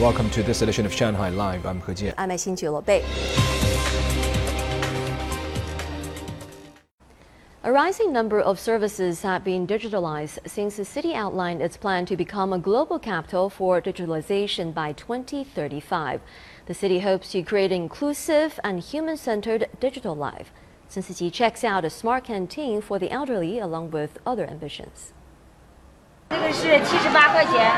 Welcome to this edition of Shanghai Live. I'm He Jian. I'm Xin Bei. A rising number of services have been digitalized since the city outlined its plan to become a global capital for digitalization by 2035. The city hopes to create an inclusive and human centered digital life. Sun Siqi checks out a smart canteen for the elderly along with other ambitions. 这个是七十八块钱，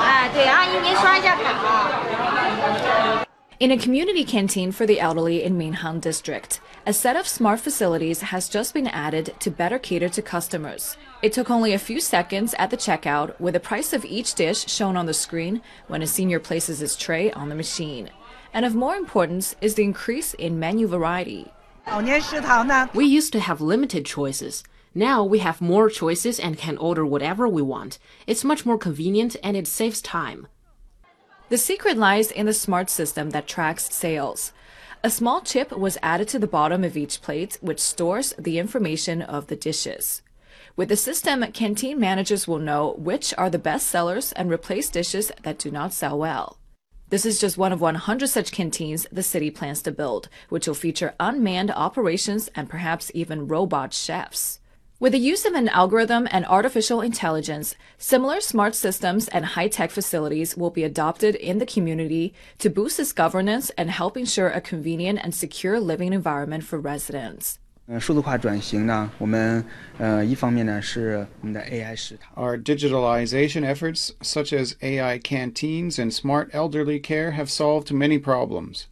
哎，对，阿姨您刷一下卡啊。 In a community canteen for the elderly in Minhang District, a set of smart facilities has just been added to better cater to customers. It took only a few seconds at the checkout with the price of each dish shown on the screen when a senior places his tray on the machine. And of more importance is the increase in menu variety. We used to have limited choices. Now we have more choices and can order whatever we want. It's much more convenient and it saves time. The secret lies in the smart system that tracks sales. A small chip was added to the bottom of each plate, which stores the information of the dishes. With the system, canteen managers will know which are the best sellers and replace dishes that do not sell well. This is just one of 100 such canteens the city plans to build, which will feature unmanned operations and perhaps even robot chefs. With the use of an algorithm and artificial intelligence, similar smart systems and high tech facilities will be adopted in the community to boost its governance and help ensure a convenient and secure living environment for residents. Our digitalization efforts, such as AI canteens and smart elderly care, have solved many problems.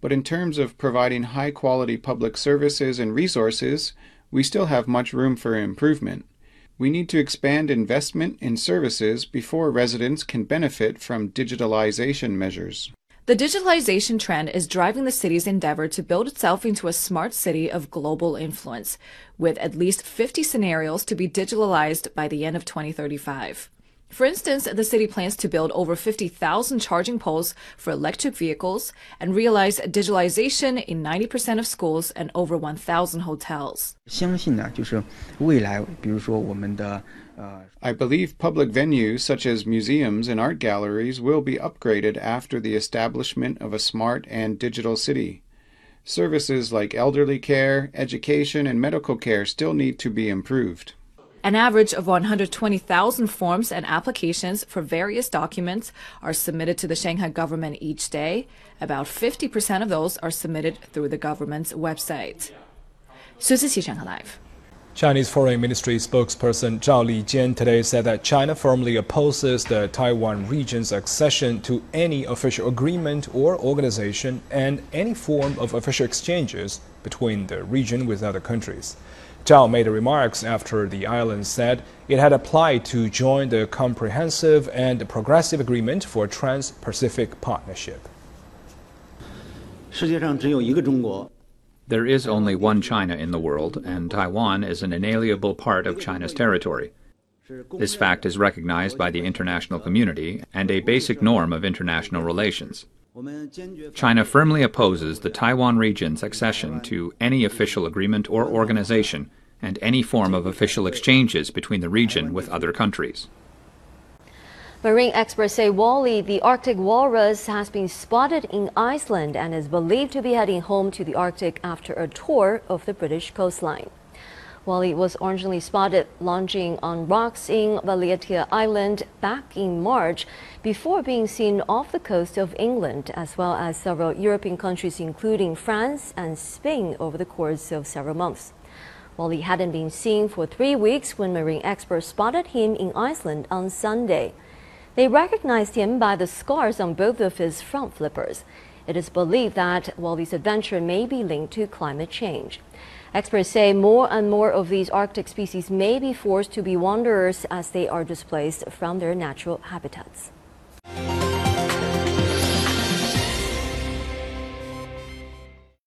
But in terms of providing high quality public services and resources, we still have much room for improvement. We need to expand investment in services before residents can benefit from digitalization measures. The digitalization trend is driving the city's endeavor to build itself into a smart city of global influence, with at least 50 scenarios to be digitalized by the end of 2035. For instance, the city plans to build over 50,000 charging poles for electric vehicles and realize digitalization in 90% of schools and over 1,000 hotels. I believe public venues such as museums and art galleries will be upgraded after the establishment of a smart and digital city. Services like elderly care, education, and medical care still need to be improved. An average of 120,000 forms and applications for various documents are submitted to the Shanghai government each day. About 50% of those are submitted through the government's website. Sun Siqi Shanghai Live. Chinese Foreign Ministry spokesperson Zhao Lijian today said that China firmly opposes the Taiwan region's accession to any official agreement or organization and any form of official exchanges between the region with other countries. Zhao made remarks after the island said it had applied to join the Comprehensive and Progressive Agreement for Trans Pacific Partnership. There is only one China in the world, and Taiwan is an inalienable part of China's territory. This fact is recognized by the international community and a basic norm of international relations. China firmly opposes the Taiwan region's accession to any official agreement or organization and any form of official exchanges between the region with other countries. Marine experts say Wally, the Arctic walrus, has been spotted in Iceland and is believed to be heading home to the Arctic after a tour of the British coastline. Wally was originally spotted launching on rocks in Valentia Island back in March before being seen off the coast of England as well as several European countries including France and Spain over the course of several months. Wally hadn't been seen for three weeks when marine experts spotted him in Iceland on Sunday. They recognized him by the scars on both of his front flippers. It is believed that Wally's adventure may be linked to climate change. Experts say more and more of these Arctic species may be forced to be wanderers as they are displaced from their natural habitats.